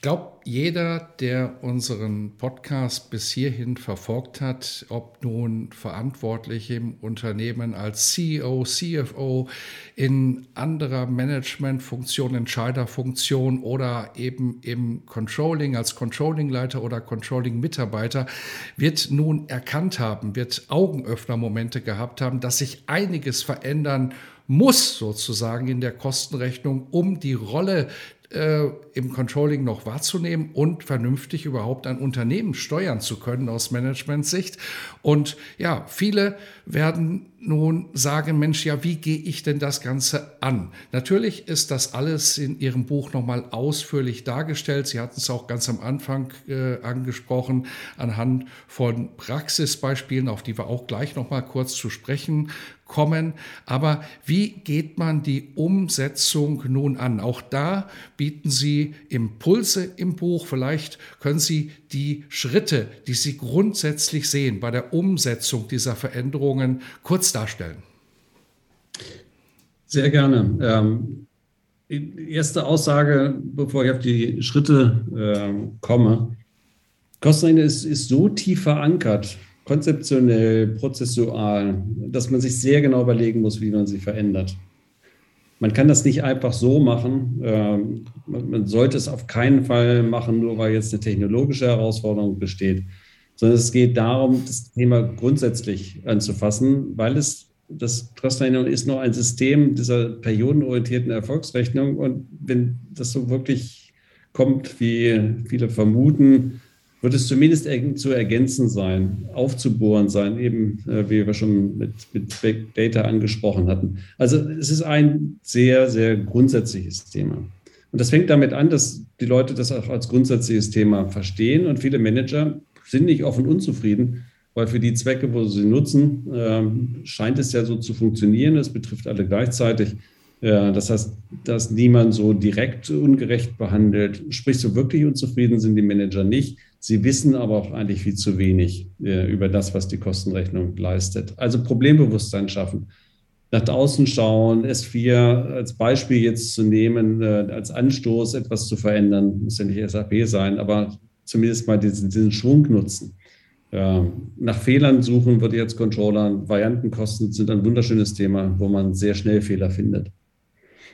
Ich glaube, jeder, der unseren Podcast bis hierhin verfolgt hat, ob nun verantwortlich im Unternehmen als CEO, CFO, in anderer Managementfunktion, Entscheiderfunktion oder eben im Controlling als Controllingleiter oder Controlling-Mitarbeiter, wird nun erkannt haben, wird Augenöffnermomente gehabt haben, dass sich einiges verändern muss sozusagen in der Kostenrechnung, um die Rolle äh, im Controlling noch wahrzunehmen und vernünftig überhaupt ein Unternehmen steuern zu können aus Managementsicht. Und ja, viele werden nun sagen, Mensch, ja, wie gehe ich denn das Ganze an? Natürlich ist das alles in Ihrem Buch nochmal ausführlich dargestellt. Sie hatten es auch ganz am Anfang äh, angesprochen, anhand von Praxisbeispielen, auf die wir auch gleich nochmal kurz zu sprechen kommen. Aber wie geht man die Umsetzung nun an? Auch da bieten Sie Impulse im Buch. Vielleicht können Sie die Schritte, die Sie grundsätzlich sehen bei der Umsetzung dieser Veränderungen kurz darstellen. Sehr gerne. Ähm, erste Aussage, bevor ich auf die Schritte äh, komme. Kostenrechnen ist, ist so tief verankert konzeptionell, prozessual, dass man sich sehr genau überlegen muss, wie man sie verändert. Man kann das nicht einfach so machen. Ähm, man sollte es auf keinen Fall machen, nur weil jetzt eine technologische Herausforderung besteht, sondern es geht darum, das Thema grundsätzlich anzufassen, weil es das Trustrechnung ist nur ein System dieser periodenorientierten Erfolgsrechnung. Und wenn das so wirklich kommt, wie viele vermuten, wird es zumindest zu ergänzen sein, aufzubohren sein, eben äh, wie wir schon mit, mit Big Data angesprochen hatten. Also es ist ein sehr, sehr grundsätzliches Thema. Und das fängt damit an, dass die Leute das auch als grundsätzliches Thema verstehen und viele Manager sind nicht offen unzufrieden, weil für die Zwecke, wo sie nutzen, äh, scheint es ja so zu funktionieren. Es betrifft alle gleichzeitig. Das heißt, dass niemand so direkt ungerecht behandelt. Sprich, so wirklich unzufrieden sind die Manager nicht. Sie wissen aber auch eigentlich viel zu wenig über das, was die Kostenrechnung leistet. Also Problembewusstsein schaffen. Nach draußen schauen, S4 als Beispiel jetzt zu nehmen, äh, als Anstoß etwas zu verändern, muss ja nicht SAP sein, aber zumindest mal diesen, diesen Schwung nutzen. Ja, nach Fehlern suchen würde jetzt Controller, Variantenkosten sind ein wunderschönes Thema, wo man sehr schnell Fehler findet.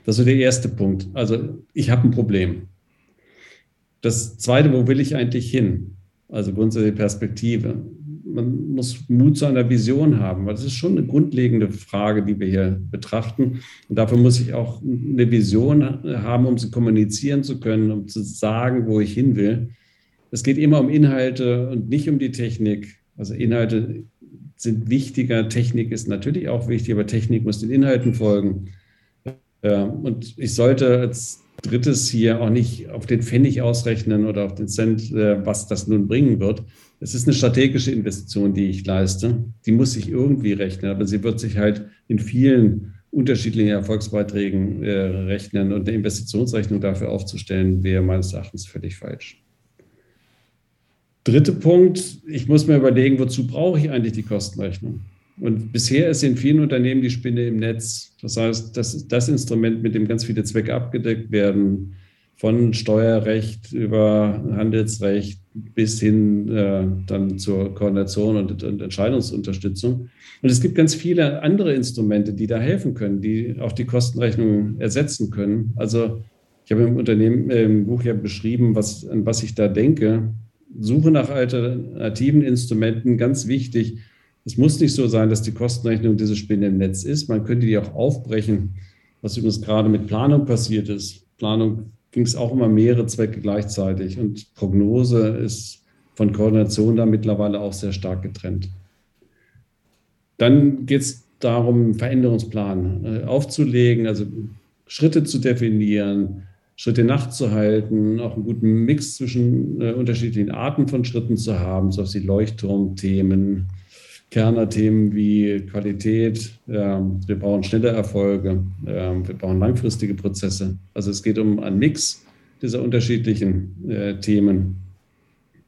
Das ist der erste Punkt. Also ich habe ein Problem. Das zweite, wo will ich eigentlich hin? Also grundsätzliche Perspektive. Man muss Mut zu einer Vision haben, weil das ist schon eine grundlegende Frage, die wir hier betrachten. Und dafür muss ich auch eine Vision haben, um sie kommunizieren zu können, um zu sagen, wo ich hin will. Es geht immer um Inhalte und nicht um die Technik. Also Inhalte sind wichtiger, Technik ist natürlich auch wichtig, aber Technik muss den Inhalten folgen. Und ich sollte als drittes hier auch nicht auf den Pfennig ausrechnen oder auf den Cent, äh, was das nun bringen wird. Es ist eine strategische Investition, die ich leiste. Die muss ich irgendwie rechnen, aber sie wird sich halt in vielen unterschiedlichen Erfolgsbeiträgen äh, rechnen und eine Investitionsrechnung dafür aufzustellen, wäre meines Erachtens völlig falsch. Dritter Punkt, ich muss mir überlegen, wozu brauche ich eigentlich die Kostenrechnung? Und bisher ist in vielen Unternehmen die Spinne im Netz. Das heißt, das ist das Instrument, mit dem ganz viele Zwecke abgedeckt werden, von Steuerrecht über Handelsrecht bis hin äh, dann zur Koordination und, und, Entscheidungsunterstützung. Und es gibt ganz viele andere Instrumente, die da helfen können, die auch die Kostenrechnung ersetzen können. Also ich habe im Unternehmen äh, im Buch ja beschrieben, was, an was ich da denke. Suche nach alternativen Instrumenten, ganz wichtig, es muss nicht so sein, dass die Kostenrechnung diese Spinne im Netz ist. Man könnte die auch aufbrechen, was übrigens gerade mit Planung passiert ist. Planung ging es auch immer mehrere Zwecke gleichzeitig und Prognose ist von Koordination da mittlerweile auch sehr stark getrennt. Dann geht es darum, einen Veränderungsplan äh, aufzulegen, also Schritte zu definieren, Schritte nachzuhalten, auch einen guten Mix zwischen äh, unterschiedlichen Arten von Schritten zu haben, so wie Leuchtturmthemen, Kernerthemen wie Qualität. Ähm, wir brauchen schnelle Erfolge, ähm, wir brauchen langfristige Prozesse. Also es geht um einen Mix dieser unterschiedlichen äh, Themen.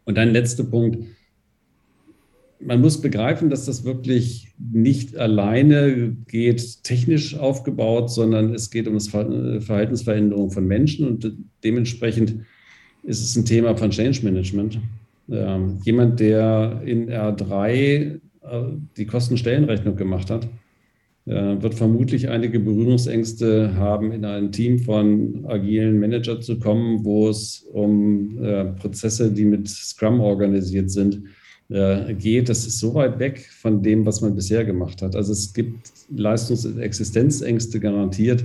Und ein letzter Punkt, man muss begreifen, dass das wirklich nicht alleine geht, technisch aufgebaut, sondern es geht um das Verhaltensveränderung von Menschen und dementsprechend ist es ein Thema von Change Management. Ähm, jemand, der in R3 äh, die Kostenstellenrechnung gemacht hat, äh, wird vermutlich einige Berührungsängste haben, in ein Team von agilen Manager zu kommen, wo es um äh, Prozesse, die mit Scrum organisiert sind, äh, geht, das ist so weit weg von dem, was man bisher gemacht hat. Also es gibt Leistungs- und Existenzängste garantiert,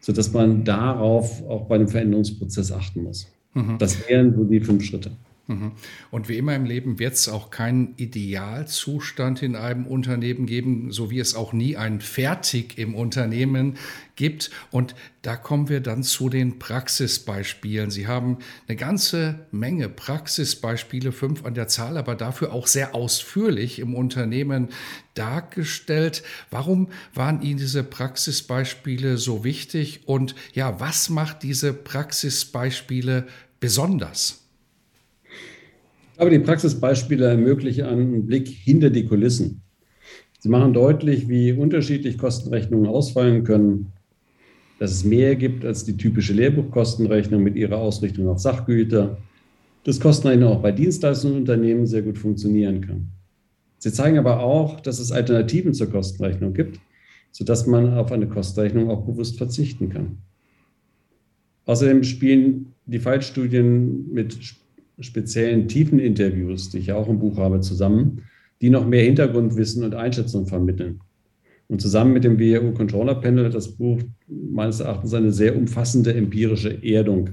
sodass man darauf auch bei dem Veränderungsprozess achten muss. Mhm. Das wären so die fünf Schritte. Mhm. Und wie immer im Leben wird es auch keinen Idealzustand in einem Unternehmen geben, so wie es auch nie ein Fertig im Unternehmen gibt. Und da kommen wir dann zu den Praxisbeispielen. Sie haben eine ganze Menge Praxisbeispiele, fünf an der Zahl, aber dafür auch sehr ausführlich im Unternehmen dargestellt. Warum waren Ihnen diese Praxisbeispiele so wichtig? Und ja, was macht diese Praxisbeispiele besonders? Aber die Praxisbeispiele ermöglichen einen Blick hinter die Kulissen. Sie machen deutlich, wie unterschiedlich Kostenrechnungen ausfallen können, dass es mehr gibt als die typische Lehrbuchkostenrechnung mit ihrer Ausrichtung auf Sachgüter, dass Kostenrechnung auch bei Dienstleistungsunternehmen sehr gut funktionieren kann. Sie zeigen aber auch, dass es Alternativen zur Kostenrechnung gibt, sodass man auf eine Kostenrechnung auch bewusst verzichten kann. Außerdem spielen die Fallstudien mit speziellen tiefen Interviews, die ich auch im Buch habe, zusammen, die noch mehr Hintergrundwissen und Einschätzung vermitteln. Und zusammen mit dem WHU Controller Panel hat das Buch meines Erachtens eine sehr umfassende empirische Erdung.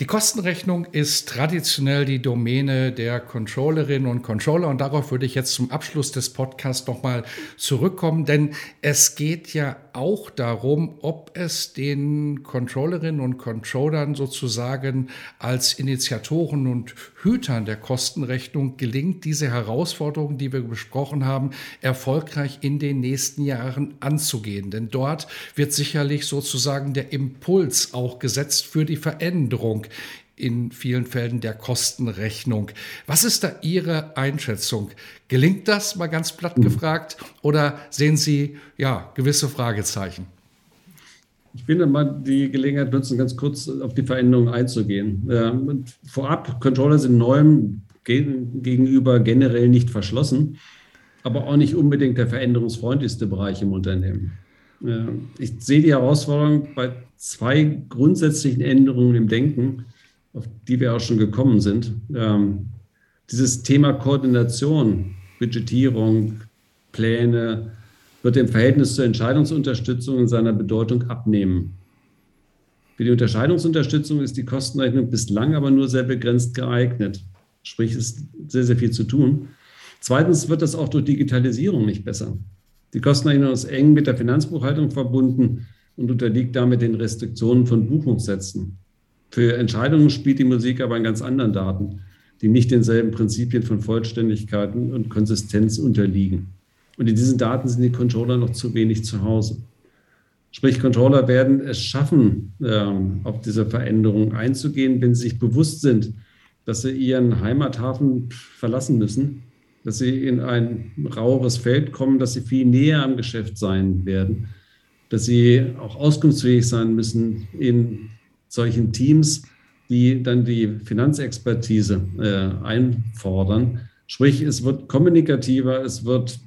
Die Kostenrechnung ist traditionell die Domäne der Controllerinnen und Controller. Und darauf würde ich jetzt zum Abschluss des Podcasts nochmal zurückkommen, denn es geht ja auch darum, ob es den Controllerinnen und Controllern sozusagen als Initiatoren und Hütern der Kostenrechnung gelingt, diese Herausforderungen, die wir besprochen haben, erfolgreich in den nächsten Jahren anzugehen. Denn dort wird sicherlich sozusagen der Impuls auch gesetzt für die Veränderung in vielen Fällen der Kostenrechnung. Was ist da Ihre Einschätzung? Gelingt das, mal ganz platt gefragt, oder sehen Sie ja gewisse Fragezeichen? Ich will mal die Gelegenheit nutzen, ganz kurz auf die Veränderungen einzugehen. Ähm, vorab, Controller sind neuem gegenüber generell nicht verschlossen, aber auch nicht unbedingt der veränderungsfreundlichste Bereich im Unternehmen. Ich sehe die Herausforderung bei zwei grundsätzlichen Änderungen im Denken, auf die wir auch schon gekommen sind. Ähm, dieses Thema Koordination, Budgetierung, Pläne wird im Verhältnis zur Entscheidungsunterstützung in seiner Bedeutung abnehmen. Für die Unterscheidungsunterstützung ist die Kostenrechnung bislang aber nur sehr begrenzt geeignet. Sprich, es ist sehr, sehr viel zu tun. Zweitens wird das auch durch Digitalisierung nicht besser. Die Kostenrechnung ist eng mit der Finanzbuchhaltung verbunden und unterliegt damit den Restriktionen von Buchungssätzen. Für Entscheidungen spielt die Musik aber an ganz anderen Daten, die nicht denselben Prinzipien von Vollständigkeit und Konsistenz unterliegen. Und in diesen Daten sind die Controller noch zu wenig zu Hause. Sprich, Controller werden es schaffen, ähm, auf diese Veränderung einzugehen, wenn sie sich bewusst sind, dass sie ihren Heimathafen verlassen müssen, dass sie in ein raueres Feld kommen, dass sie viel näher am Geschäft sein werden, dass sie auch auskunftsfähig sein müssen in solchen Teams, die dann die Finanzexpertise äh, einfordern. Sprich, es wird kommunikativer, es wird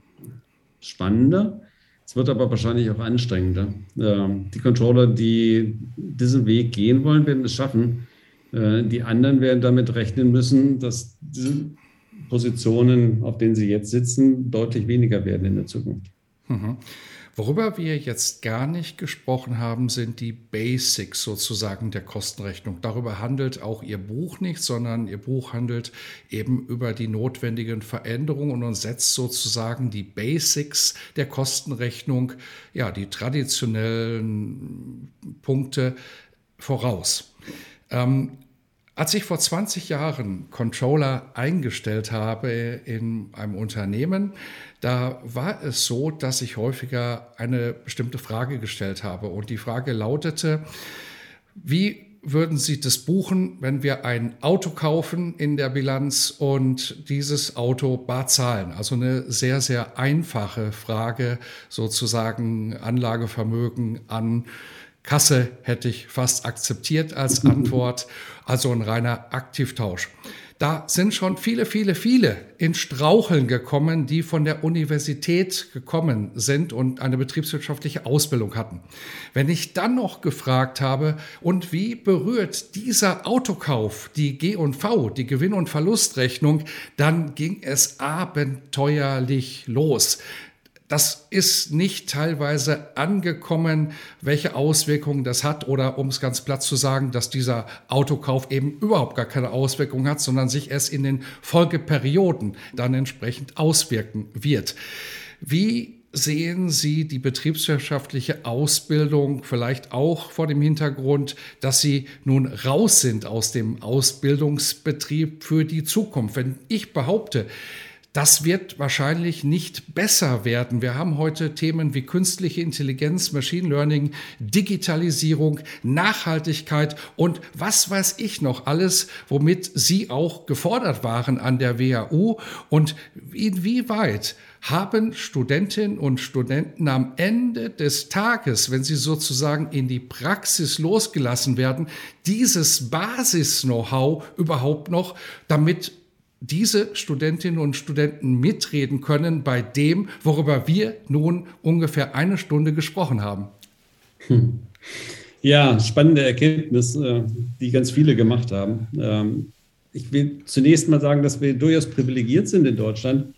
spannender, es wird aber wahrscheinlich auch anstrengender. Ähm, die Controller, die diesen Weg gehen wollen, werden es schaffen. Äh, die anderen werden damit rechnen müssen, dass diese Positionen, auf denen sie jetzt sitzen, deutlich weniger werden in der Zukunft. Mhm. Worüber wir jetzt gar nicht gesprochen haben, sind die Basics sozusagen der Kostenrechnung. Darüber handelt auch Ihr Buch nicht, sondern Ihr Buch handelt eben über die notwendigen Veränderungen und setzt sozusagen die Basics der Kostenrechnung, ja, die traditionellen Punkte voraus. Ähm, als ich vor 20 Jahren Controller eingestellt habe in einem Unternehmen, da war es so, dass ich häufiger eine bestimmte Frage gestellt habe. Und die Frage lautete, wie würden Sie das buchen, wenn wir ein Auto kaufen in der Bilanz und dieses Auto bar zahlen? Also eine sehr, sehr einfache Frage, sozusagen Anlagevermögen an Kasse hätte ich fast akzeptiert als Antwort, also ein reiner Aktivtausch. Da sind schon viele, viele, viele in Straucheln gekommen, die von der Universität gekommen sind und eine betriebswirtschaftliche Ausbildung hatten. Wenn ich dann noch gefragt habe, und wie berührt dieser Autokauf die G&V, die Gewinn- und Verlustrechnung, dann ging es abenteuerlich los. Das ist nicht teilweise angekommen, welche Auswirkungen das hat oder um es ganz platt zu sagen, dass dieser Autokauf eben überhaupt gar keine Auswirkungen hat, sondern sich erst in den Folgeperioden dann entsprechend auswirken wird. Wie sehen Sie die betriebswirtschaftliche Ausbildung vielleicht auch vor dem Hintergrund, dass Sie nun raus sind aus dem Ausbildungsbetrieb für die Zukunft? Wenn ich behaupte, das wird wahrscheinlich nicht besser werden. Wir haben heute Themen wie künstliche Intelligenz, Machine Learning, Digitalisierung, Nachhaltigkeit und was weiß ich noch alles, womit Sie auch gefordert waren an der WAU. Und inwieweit haben Studentinnen und Studenten am Ende des Tages, wenn sie sozusagen in die Praxis losgelassen werden, dieses Basis-Know-how überhaupt noch, damit diese Studentinnen und Studenten mitreden können bei dem, worüber wir nun ungefähr eine Stunde gesprochen haben. Ja, spannende Erkenntnis, äh, die ganz viele gemacht haben. Ähm, ich will zunächst mal sagen, dass wir durchaus privilegiert sind in Deutschland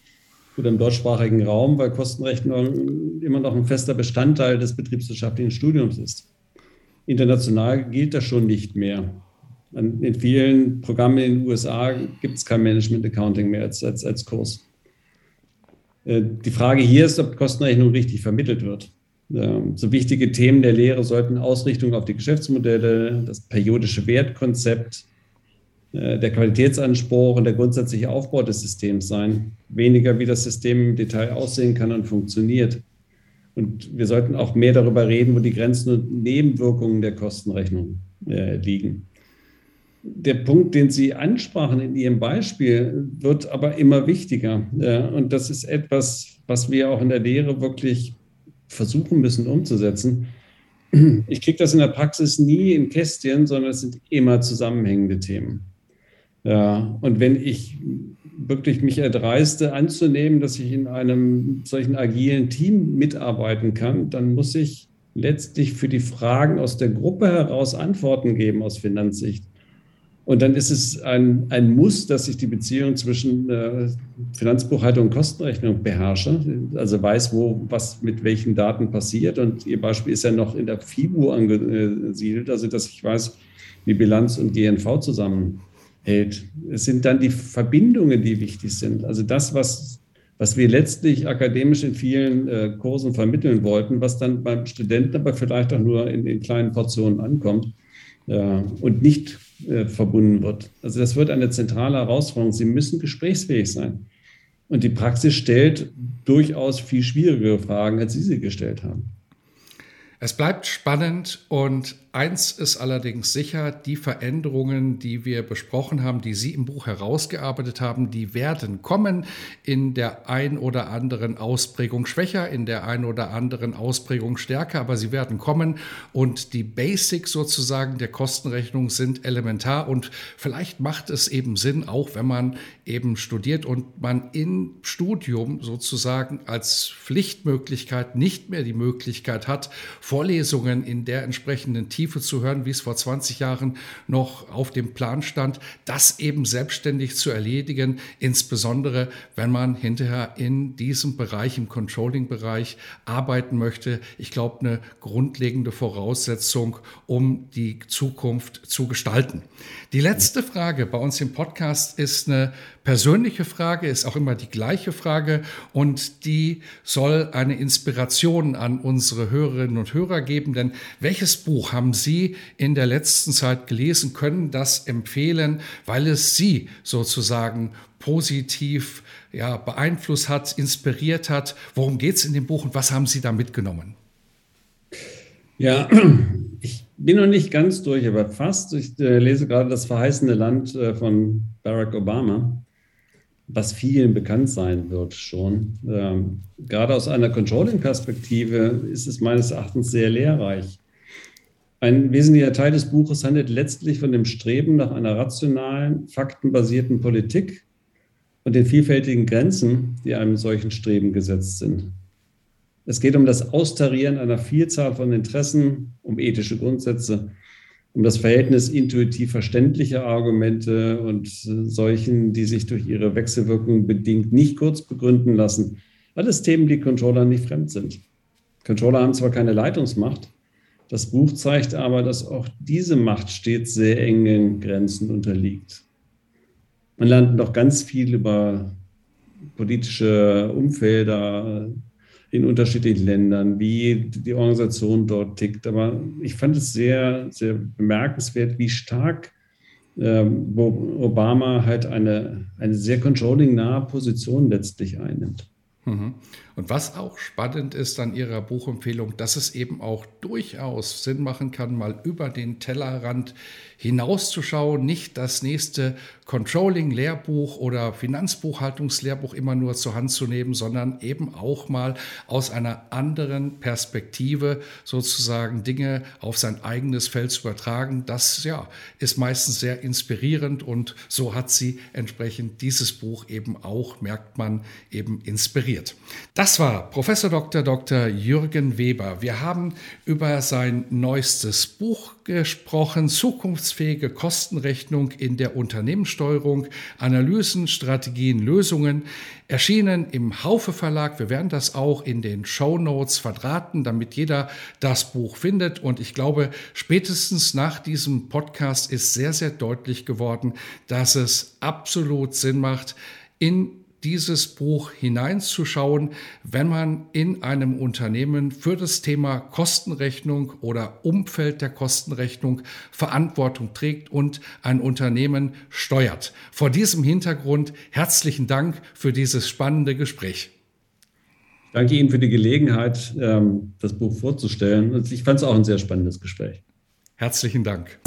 oder im deutschsprachigen Raum, weil Kostenrechnung immer noch ein fester Bestandteil des betriebswirtschaftlichen Studiums ist. International gilt das schon nicht mehr in vielen Programmen in den USA gibt es kein Management Accounting mehr als, als, als Kurs. Äh, die Frage hier ist, ob Kostenrechnung richtig vermittelt wird. Ähm, so wichtige Themen der Lehre sollten Ausrichtung auf die Geschäftsmodelle, das periodische Wertkonzept, äh, der Qualitätsanspruch und der grundsätzliche Aufbau des Systems sein. Weniger, wie das System im Detail aussehen kann und funktioniert. Und wir sollten auch mehr darüber reden, wo die Grenzen und Nebenwirkungen der Kostenrechnung äh, liegen der Punkt, den Sie ansprachen in Ihrem Beispiel, wird aber immer wichtiger. Und das ist etwas, was wir auch in der Lehre wirklich versuchen müssen umzusetzen. Ich kriege das in der Praxis nie in Kästchen, sondern es sind immer zusammenhängende Themen. Ja, und wenn ich wirklich mich erdreiste anzunehmen, dass ich in einem solchen agilen Team mitarbeiten kann, dann muss ich letztlich für die Fragen aus der Gruppe heraus Antworten geben aus Finanzsicht. Und dann ist es ein, ein Muss, dass ich die Beziehung zwischen äh, Finanzbuchhaltung und Kostenrechnung beherrsche, also weiß, wo was mit welchen Daten passiert. Und Ihr Beispiel ist ja noch in der FIBU angesiedelt, also dass ich weiß, wie Bilanz und GNV zusammenhält. Es sind dann die Verbindungen, die wichtig sind. Also das, was, was wir letztlich akademisch in vielen äh, Kursen vermitteln wollten, was dann beim Studenten aber vielleicht auch nur in, in kleinen Portionen ankommt äh, und nicht äh, verbunden wird. Also das wird eine zentrale Herausforderung. Sie müssen gesprächsfähig sein. Und die Praxis stellt durchaus viel schwierigere Fragen, als Sie sie gestellt haben. Es bleibt spannend und eins ist allerdings sicher, die Veränderungen, die wir besprochen haben, die Sie im Buch herausgearbeitet haben, die werden kommen in der ein oder anderen Ausprägung schwächer, in der ein oder anderen Ausprägung stärker, aber sie werden kommen. Und die Basics sozusagen der Kostenrechnung sind elementar und vielleicht macht es eben Sinn, auch wenn man eben studiert und man im Studium sozusagen als Pflichtmöglichkeit nicht mehr die Möglichkeit hat, Vorlesungen in der entsprechenden Tiefe zu hören, wie es vor 20 Jahren noch auf dem Plan stand, das eben selbstständig zu erledigen, insbesondere wenn man hinterher in diesem Bereich, im Controlling-Bereich arbeiten möchte. Ich glaube, eine grundlegende Voraussetzung, um die Zukunft zu gestalten. Die letzte Frage bei uns im Podcast ist eine persönliche Frage, ist auch immer die gleiche Frage und die soll eine Inspiration an unsere Hörerinnen und Hörer geben. Denn welches Buch haben Sie in der letzten Zeit gelesen, können das empfehlen, weil es Sie sozusagen positiv ja, beeinflusst hat, inspiriert hat? Worum geht es in dem Buch und was haben Sie da mitgenommen? Ja, ich bin noch nicht ganz durch, aber fast. Ich äh, lese gerade Das verheißene Land äh, von Barack Obama, was vielen bekannt sein wird schon. Ähm, gerade aus einer Controlling-Perspektive ist es meines Erachtens sehr lehrreich. Ein wesentlicher Teil des Buches handelt letztlich von dem Streben nach einer rationalen, faktenbasierten Politik und den vielfältigen Grenzen, die einem solchen Streben gesetzt sind. Es geht um das Austarieren einer Vielzahl von Interessen, um ethische Grundsätze, um das Verhältnis intuitiv verständlicher Argumente und solchen, die sich durch ihre Wechselwirkung bedingt nicht kurz begründen lassen. Alles Themen, die Controllern nicht fremd sind. Controller haben zwar keine Leitungsmacht, das Buch zeigt aber, dass auch diese Macht stets sehr engen Grenzen unterliegt. Man lernt noch ganz viel über politische Umfelder, in unterschiedlichen Ländern, wie die Organisation dort tickt. Aber ich fand es sehr, sehr bemerkenswert, wie stark ähm, Obama halt eine, eine sehr controlling-nahe Position letztlich einnimmt. Mhm. Und was auch spannend ist an Ihrer Buchempfehlung, dass es eben auch durchaus Sinn machen kann, mal über den Tellerrand hinauszuschauen, nicht das nächste Controlling-Lehrbuch oder Finanzbuchhaltungslehrbuch immer nur zur Hand zu nehmen, sondern eben auch mal aus einer anderen Perspektive sozusagen Dinge auf sein eigenes Feld zu übertragen. Das ja, ist meistens sehr inspirierend und so hat sie entsprechend dieses Buch eben auch, merkt man, eben inspiriert. Das war Professor Dr. Dr. Jürgen Weber. Wir haben über sein neuestes Buch gesprochen, zukunftsfähige Kostenrechnung in der Unternehmenssteuerung, Analysen, Strategien, Lösungen, erschienen im Haufe Verlag. Wir werden das auch in den Show Notes verdrahten, damit jeder das Buch findet. Und ich glaube, spätestens nach diesem Podcast ist sehr, sehr deutlich geworden, dass es absolut Sinn macht, in dieses Buch hineinzuschauen, wenn man in einem Unternehmen für das Thema Kostenrechnung oder Umfeld der Kostenrechnung Verantwortung trägt und ein Unternehmen steuert. Vor diesem Hintergrund herzlichen Dank für dieses spannende Gespräch. Danke Ihnen für die Gelegenheit, ähm, das Buch vorzustellen. Ich fand es auch ein sehr spannendes Gespräch. Herzlichen Dank.